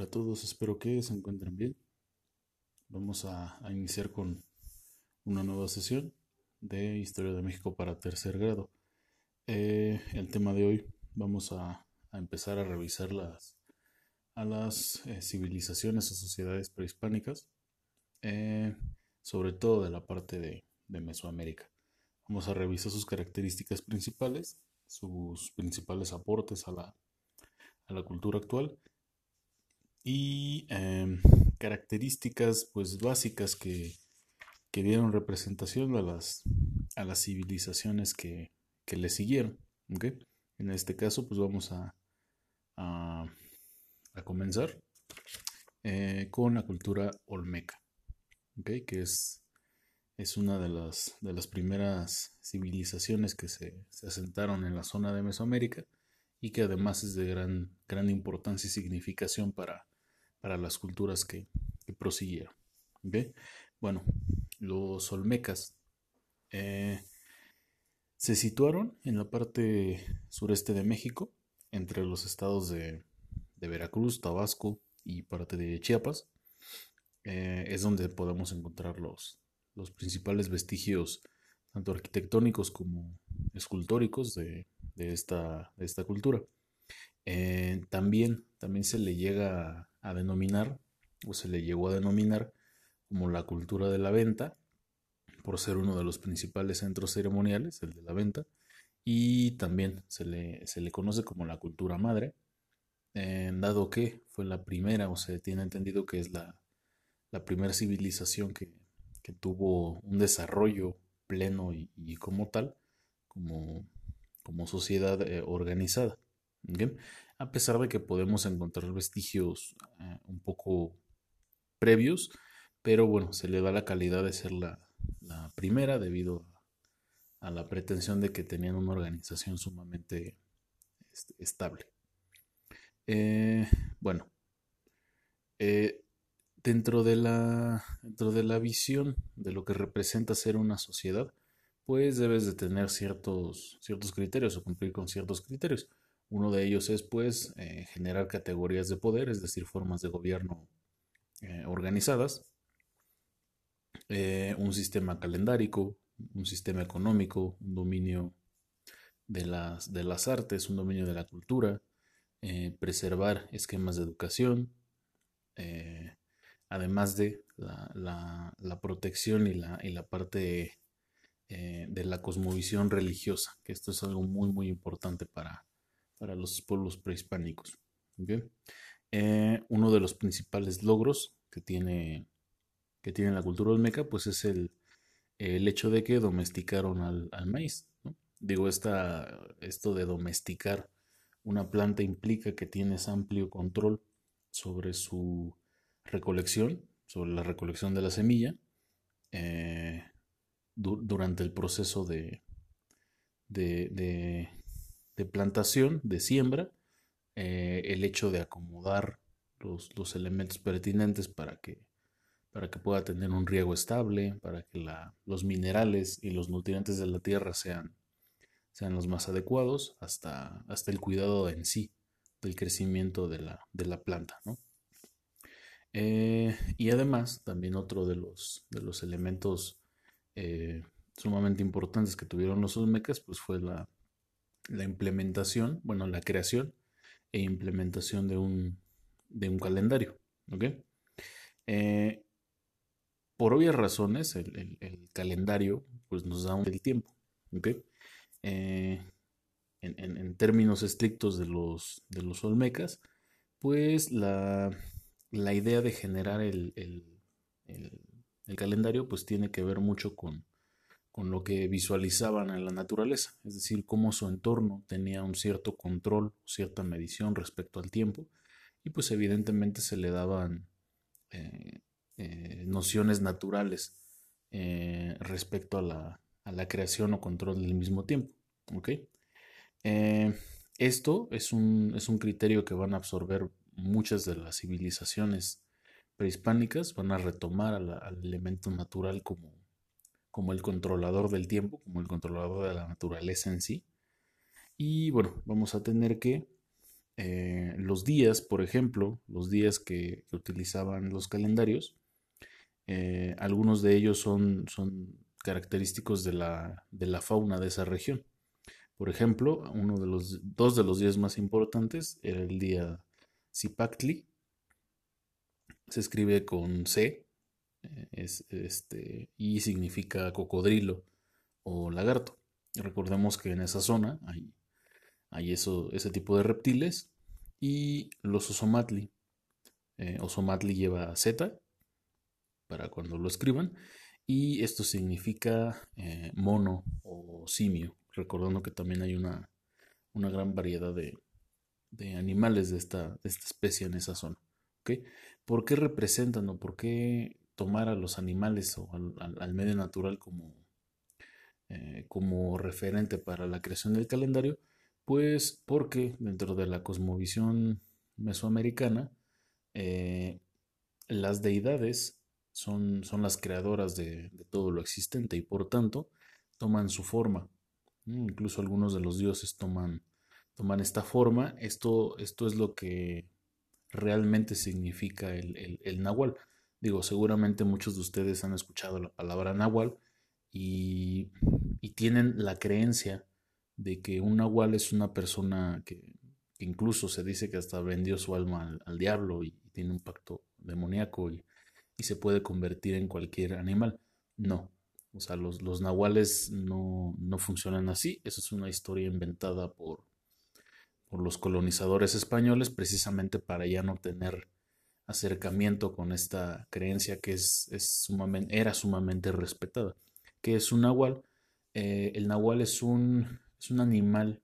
Hola a todos, espero que se encuentren bien. Vamos a, iniciar con una nueva sesión de Historia de México para tercer grado. Eh, el tema de hoy vamos a, empezar a revisar las, a las eh, civilizaciones o sociedades prehispánicas, eh, sobre todo de la parte de, de Mesoamérica. Vamos a revisar sus características principales, sus principales aportes a la, a la cultura actual y em, características pues básicas que, dieron representación a las, a las civilizaciones que, le siguieron. En este caso pues vamos a, a, comenzar eh, con la cultura olmeca, que es, es una de las, de las primeras civilizaciones que se, se asentaron en la zona de Mesoamérica y que además es de gran, gran importancia y significación para, para las culturas que, prosiguieron. Bueno, los olmecas eh, se situaron en la parte sureste de México, entre los estados de, Veracruz, Tabasco y parte de Chiapas. Eh, es donde podemos encontrar los, los principales vestigios, tanto arquitectónicos como escultóricos, de, esta, de esta cultura. Eh, también, también se le llega a denominar, o se le llegó a denominar como la cultura de la venta, por ser uno de los principales centros ceremoniales, el de la venta, y también se le, se le conoce como la cultura madre, dado que fue la primera, o se tiene entendido que es la, la primera civilización que, tuvo un desarrollo pleno y, como tal, como, como sociedad eh, organizada. A pesar de que podemos encontrar vestigios eh, un poco previos, pero bueno, se le da la calidad de ser la, primera debido a, la pretensión de que tenían una organización sumamente estable. Eh, bueno, eh, dentro, de la, dentro de la visión de lo que representa ser una sociedad, pues debes de tener ciertos, ciertos criterios o cumplir con ciertos criterios. Uno de ellos es pues eh, generar categorías de poder, es decir, formas de gobierno eh, organizadas, eh, un sistema calendárico, un sistema económico, un dominio de las, de las artes, un dominio de la cultura, preservar esquemas de educación, además de la, la, protección y la, y la parte de la cosmovisión religiosa, que esto es algo muy muy importante para, para los pueblos prehispánicos. Eh, uno de los principales logros que tiene, que tiene la cultura olmeca, pues es el, el hecho de que domesticaron al, maíz. Digo, esta, esto de domesticar una planta implica que tienes amplio control sobre su recolección, sobre la recolección de la semilla, eh, durante el proceso de, de de plantación, de siembra, eh, el hecho de acomodar los, los, elementos pertinentes para que, para que pueda tener un riego estable, para que la, los minerales y los nutrientes de la tierra sean, sean los más adecuados, hasta, hasta el cuidado en sí del crecimiento de la, de la planta. Eh, y además, también otro de los, de los elementos eh, sumamente importantes que tuvieron los olmecas, pues fue la, la implementación, bueno, la creación e implementación de un, de un calendario. Eh, por obvias razones, el, calendario pues, nos da un el tiempo. ¿ok? Eh, en, términos estrictos de los, de los olmecas, pues la, la idea de generar el, el, calendario pues tiene que ver mucho con, con lo que visualizaban en la naturaleza, es decir, cómo su entorno tenía un cierto control, cierta medición respecto al tiempo, y pues evidentemente se le daban eh, eh, nociones naturales eh, respecto a la, creación o control del mismo tiempo. esto es un, es un criterio que van a absorber muchas de las civilizaciones prehispánicas, van a retomar al elemento natural como como el controlador del tiempo, como el controlador de la naturaleza en sí. Y bueno, vamos a tener que eh, los días, por ejemplo, los días que, utilizaban los calendarios, eh, algunos de ellos son, son característicos de la, de la, fauna de esa región. Por ejemplo, uno de los dos de los días más importantes era el día Zipactli. Se escribe con C es, este, y significa cocodrilo o lagarto. Recordemos que en esa zona hay, hay eso, ese tipo de reptiles y los osomatli. Eh, osomatli lleva Z para cuando lo escriban y esto significa eh, mono o simio, recordando que también hay una, una gran variedad de, de animales de esta, de esta, especie en esa zona. ¿Por qué representan o por qué tomar a los animales o al, medio natural como, eh, como referente para la creación del calendario? Pues porque dentro de la cosmovisión mesoamericana, eh, las deidades son, son las creadoras de, todo lo existente y por tanto toman su forma. Incluso algunos de los dioses toman, toman esta forma. Esto, esto es lo que realmente significa el, el, nahual. Digo, seguramente muchos de ustedes han escuchado la palabra nahual y, y tienen la creencia de que un nahual es una persona que, incluso se dice que hasta vendió su alma al, diablo y, tiene un pacto demoníaco y, se puede convertir en cualquier animal. No, o sea, los, los nahuales no, no, funcionan así. Esa es una historia inventada por, por los colonizadores españoles precisamente para ya no tener acercamiento con esta creencia que es, era sumamente respetada. que es un nahual? Eh, el nahual es un, es un animal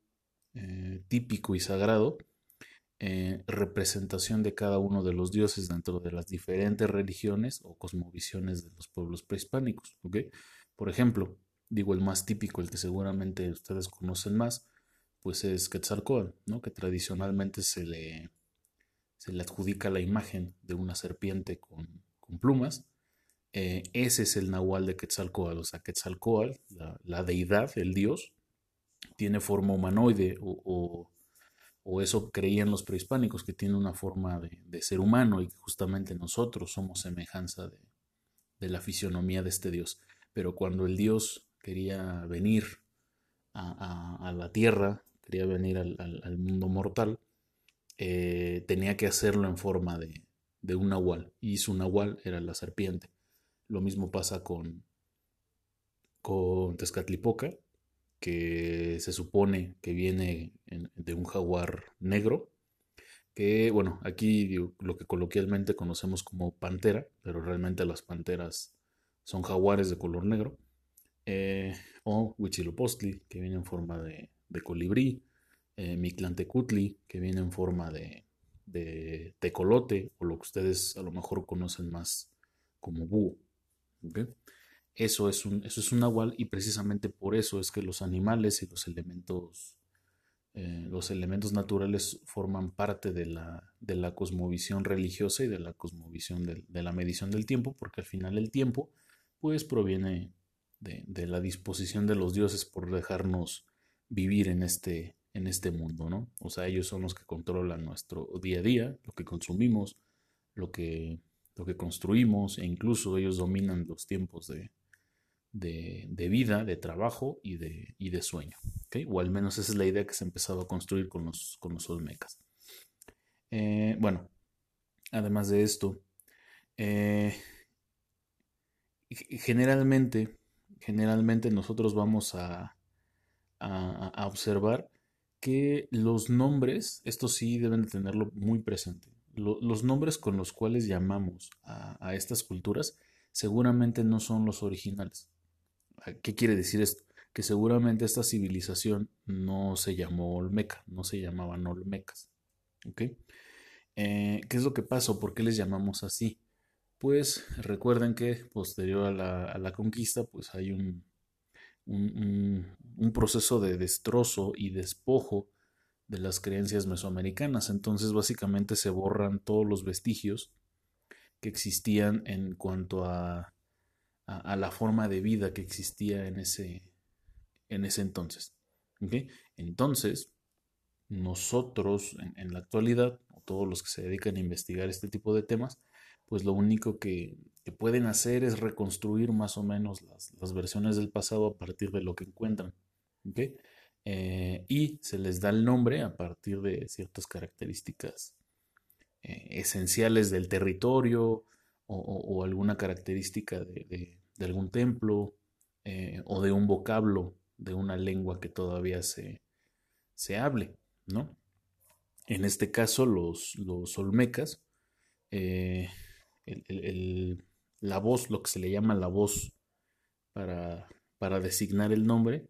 eh, típico y sagrado, eh, representación de cada uno de los dioses dentro de las diferentes religiones o cosmovisiones de los pueblos prehispánicos. Por ejemplo, digo el más típico, el que seguramente ustedes conocen más, pues es Quetzalcóatl, ¿no? que tradicionalmente se le, se le adjudica la imagen de una serpiente con, plumas. Eh, ese es el nahual de Quetzalcóatl, o sea, Quetzalcóatl, la deidad, el dios, tiene forma humanoide o, eso creían los prehispánicos, que tiene una forma de, ser humano y que justamente nosotros somos semejanza de, la fisionomía de este Dios. Pero cuando el Dios quería venir a, la tierra, quería venir al, mundo mortal, eh, tenía que hacerlo en forma de, de un nahual, y su nahual era la serpiente. Lo mismo pasa con, con Tezcatlipoca, que se supone que viene de un jaguar negro, que bueno, aquí lo que coloquialmente conocemos como pantera, pero realmente las panteras son jaguares de color negro, eh, o Huitzilopochtli, que viene en forma de, colibrí, eh, Mictlantecutli, que viene en forma de, de, tecolote, o lo que ustedes a lo mejor conocen más como búho. Eso es un, eso es un nahual y precisamente por eso es que los animales y los elementos, eh, los elementos naturales forman parte de la, de la cosmovisión religiosa y de la cosmovisión de, la medición del tiempo, porque al final el tiempo pues proviene de, la disposición de los dioses por dejarnos vivir en este, en este mundo, ¿no? O sea, ellos son los que controlan nuestro día a día, lo que consumimos, lo que, lo que construimos e incluso ellos dominan los tiempos de, de, vida, de trabajo y de, de sueño. O al menos esa es la idea que se ha empezado a construir con los, con los Olmecas. Eh, bueno, además de esto, eh, generalmente, generalmente nosotros vamos a, a, observar que los nombres, esto sí deben de tenerlo muy presente, los nombres con los cuales llamamos a, estas culturas seguramente no son los originales. ¿Qué quiere decir esto? Que seguramente esta civilización no se llamó Olmeca, no se llamaban Olmecas. ¿Ok? Eh, ¿Qué es lo que pasó? ¿Por qué les llamamos así? Pues recuerden que posterior a la, conquista, pues hay un, un, proceso de destrozo y despojo de las creencias mesoamericanas. Entonces básicamente se borran todos los vestigios que existían en cuanto a a, la forma de vida que existía en ese, en ese entonces. Entonces, nosotros en, la actualidad, todos los que se dedican a investigar este tipo de temas, pues lo único que, pueden hacer es reconstruir más o menos las, versiones del pasado a partir de lo que encuentran. Eh, y se les da el nombre a partir de ciertas características eh, esenciales del territorio o, alguna característica de, algún templo eh, o de un vocablo de una lengua que todavía se, se hable, ¿no? En este caso, los, los olmecas, eh, la voz, lo que se le llama la voz para, para designar el nombre,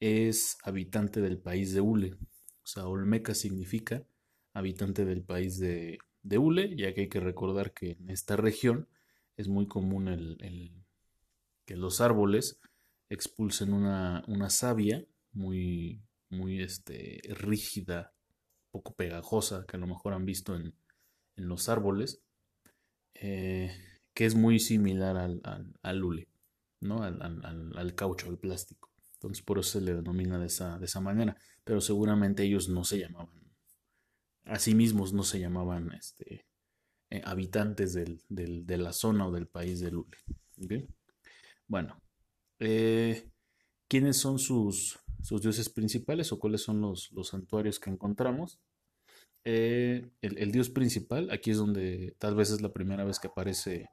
es habitante del país de Ule. O sea, olmeca significa habitante del país de, de hule, ya que hay que recordar que en esta región es muy común el, que los árboles expulsen una, savia muy, muy este, rígida, poco pegajosa, que a lo mejor han visto en, los árboles, eh, que es muy similar al, al, hule, ¿no? Al, caucho, al plástico. Entonces por eso se le denomina de esa, de esa manera. Pero seguramente ellos no se llamaban, a sí mismos no se llamaban este, eh, habitantes de la zona o del país de Lule. Bueno, eh, ¿quiénes son sus, sus, dioses principales o cuáles son los, santuarios que encontramos? Eh, el, dios principal, aquí es donde tal vez es la primera vez que aparece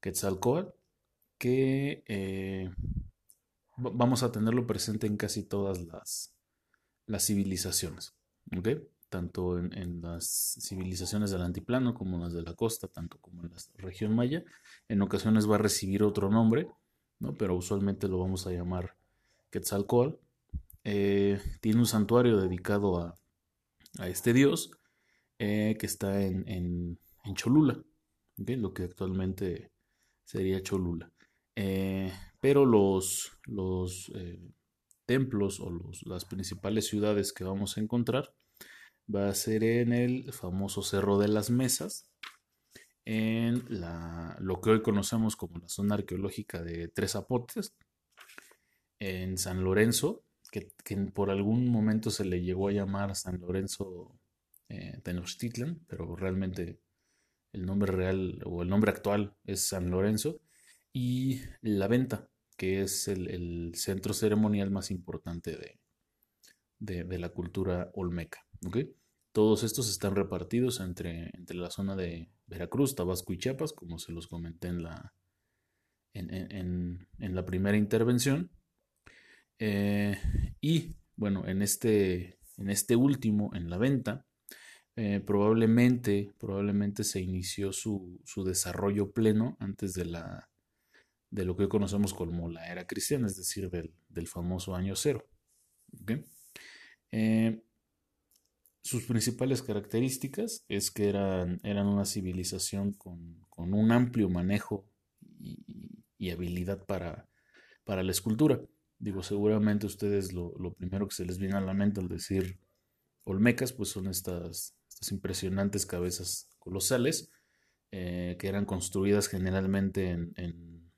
Quetzalcoatl, que vamos a tenerlo presente en casi todas las, las civilizaciones. tanto en, las civilizaciones del antiplano como en las de la costa, tanto como en la región maya. En ocasiones va a recibir otro nombre, ¿no? pero usualmente lo vamos a llamar Quetzalcoatl. Eh, tiene un santuario dedicado a, este dios eh, que está en, Cholula, lo que actualmente sería Cholula. Eh, pero los, los templos o las principales ciudades que vamos a encontrar va a ser en el famoso Cerro de las Mesas, en la, lo que hoy conocemos como la zona arqueológica de Tres Zapotes, en San Lorenzo, que, por algún momento se le llegó a llamar San Lorenzo eh, Tenochtitlan, pero realmente el nombre real o el nombre actual es San Lorenzo, y La Venta, que es el, centro ceremonial más importante de, de, la cultura olmeca. Todos estos están repartidos entre, entre la zona de Veracruz, Tabasco y Chiapas, como se los comenté en la, en, la primera intervención. Eh, y bueno, en este, en este último, en la venta, eh, probablemente, probablemente se inició su, desarrollo pleno antes de, la, de lo que hoy conocemos como la era cristiana, es decir, del, famoso año cero. Eh, sus principales características es que eran, eran una civilización con, un amplio manejo y, habilidad para, para, la escultura. Digo, seguramente ustedes lo, primero que se les viene a la mente al decir olmecas, pues son estas, impresionantes cabezas colosales eh, que eran construidas generalmente en,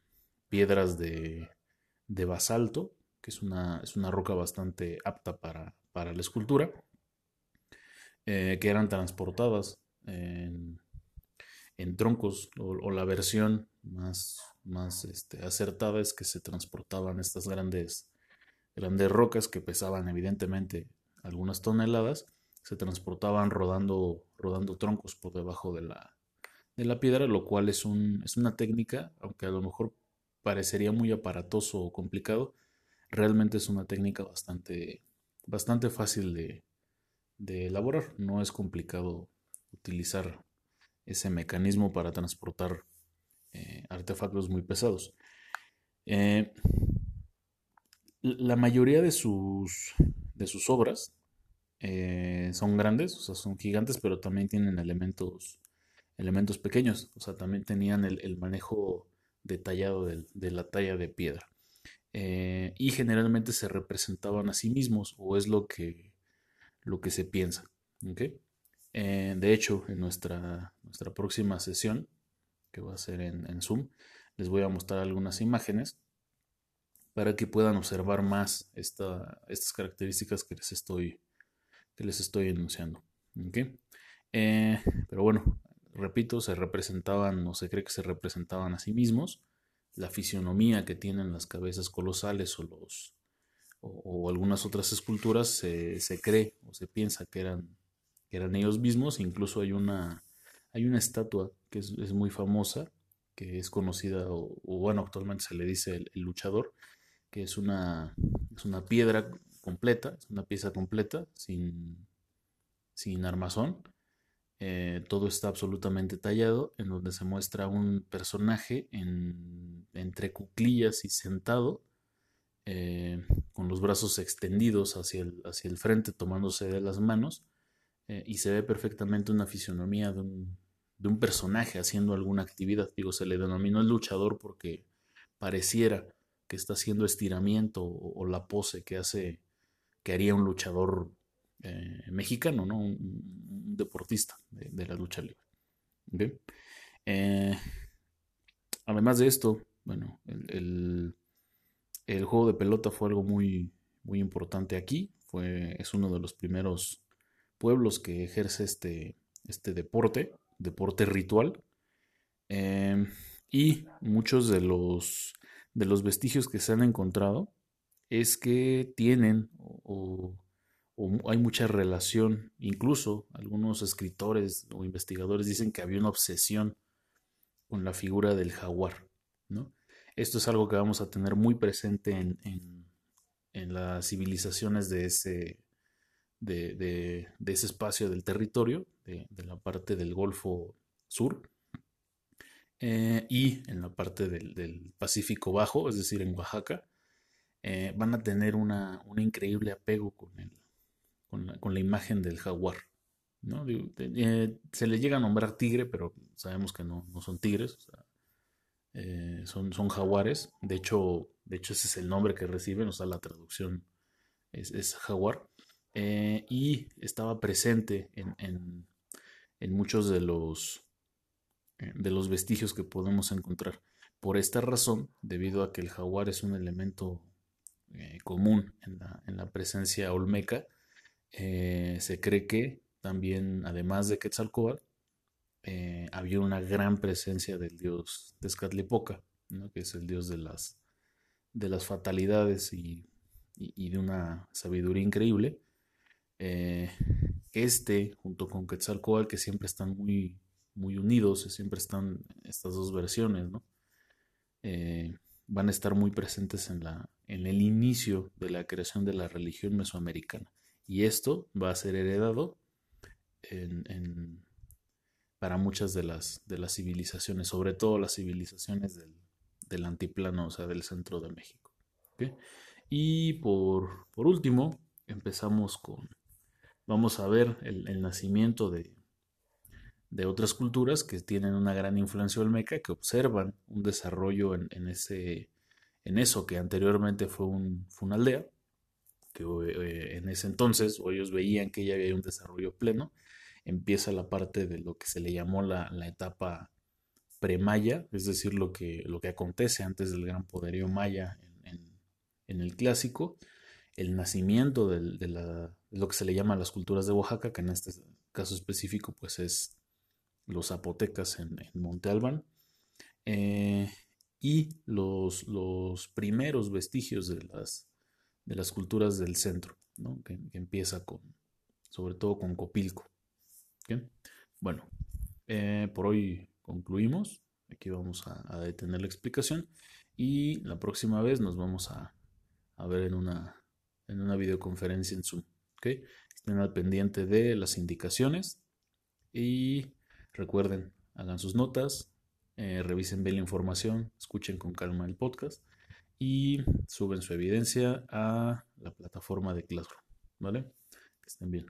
piedras de, basalto, que es una, es una roca bastante apta para, para la escultura eh, que eran transportadas en, troncos o, la versión más, más este, acertada es que se transportaban estas grandes, grandes rocas que pesaban evidentemente algunas toneladas, se transportaban rodando, rodando troncos por debajo de la, de la piedra, lo cual es, un, es una técnica, aunque a lo mejor parecería muy aparatoso o complicado, realmente es una técnica bastante, bastante fácil de, de elaborar. No es complicado utilizar ese mecanismo para transportar eh, artefactos muy pesados. Eh, la mayoría de sus, de sus obras eh, son grandes, o sea, son gigantes, pero también tienen elementos, elementos pequeños, o sea, también tenían el, manejo detallado de, de, la talla de piedra. y generalmente se representaban a sí mismos, o es lo que lo que se piensa. Eh, de hecho, en nuestra, nuestra próxima sesión, que va a ser en, Zoom, les voy a mostrar algunas imágenes para que puedan observar más estas características que les estoy, que les estoy enunciando. Eh, pero bueno, repito, se representaban o se cree que se representaban a sí mismos. La fisionomía que tienen las cabezas colosales o los o, algunas otras esculturas se, cree o se piensa que eran, eran ellos mismos. Incluso hay una, hay una estatua que es, muy famosa, que es conocida, o, bueno, actualmente se le dice el, luchador, que es una, es una piedra completa, es una pieza completa, sin, sin armazón. Eh, todo está absolutamente tallado, en donde se muestra un personaje en, entre cuclillas y sentado, eh, con los brazos extendidos hacia el, hacia el frente, tomándose de las manos, eh, y se ve perfectamente una fisionomía de un, personaje haciendo alguna actividad. Digo, se le denominó el luchador porque pareciera que está haciendo estiramiento o, la pose que hace, que haría un luchador eh, mexicano, ¿no? Un, deportista de, la lucha libre. además de esto, bueno, el juego de pelota fue algo muy, muy importante aquí. Fue, es uno de los primeros pueblos que ejerce este, este deporte, deporte ritual. Em, y muchos de los, de los vestigios que se han encontrado es que tienen o, hay mucha relación, incluso algunos escritores o investigadores dicen que había una obsesión con la figura del jaguar, ¿no? Esto es algo que vamos a tener muy presente en, las civilizaciones de ese, de, ese espacio del territorio, de, la parte del Golfo Sur, eh, y en la parte del, Pacífico Bajo, es decir, en Oaxaca, eh, van a tener una, un increíble apego con, el, con, la, imagen del jaguar. Eh, se le llega a nombrar tigre, pero sabemos que no, son tigres. Eh, son, son jaguares. De hecho, de hecho, ese es el nombre que reciben, o sea, la traducción es, jaguar. Y estaba presente en, muchos de los, de los vestigios que podemos encontrar. Por esta razón, debido a que el jaguar es un elemento común en la, presencia olmeca, se cree que también, además de Quetzalcóatl, eh, había una gran presencia del dios Tezcatlipoca, que es el dios de las, de las fatalidades y, de una sabiduría increíble. Eh, este, junto con Quetzalcoatl, que siempre están muy, muy unidos, siempre están estas dos versiones, eh, van a estar muy presentes en, la, en el inicio de la creación de la religión mesoamericana. Y esto va a ser heredado en para muchas de las, de las civilizaciones, sobre todo las civilizaciones del, del antiplano, o sea, del centro de México. Y por, por, último, empezamos con, vamos a ver el, nacimiento de, de, otras culturas que tienen una gran influencia olmeca, que observan un desarrollo en, ese, en eso que anteriormente fue, un, una aldea, que eh, en ese entonces ellos veían que ya había un desarrollo pleno empieza la parte de lo que se le llamó la, etapa pre-maya, es decir, lo que, lo que acontece antes del gran poderío maya en, el clásico, el nacimiento de, lo que se le llama las culturas de Oaxaca, que en este caso específico pues es los zapotecas en, Monte Albán, eh, y los, los, primeros vestigios de las, de las culturas del centro, que, empieza con, sobre todo con Copilco. Bueno, eh, por hoy concluimos. Aquí vamos a, detener la explicación y la próxima vez nos vamos a, ver en una, en una videoconferencia en Zoom. Estén al pendiente de las indicaciones y recuerden, hagan sus notas, eh, revisen bien la información, escuchen con calma el podcast y suben su evidencia a la plataforma de Classroom. ¿Vale? Que estén bien.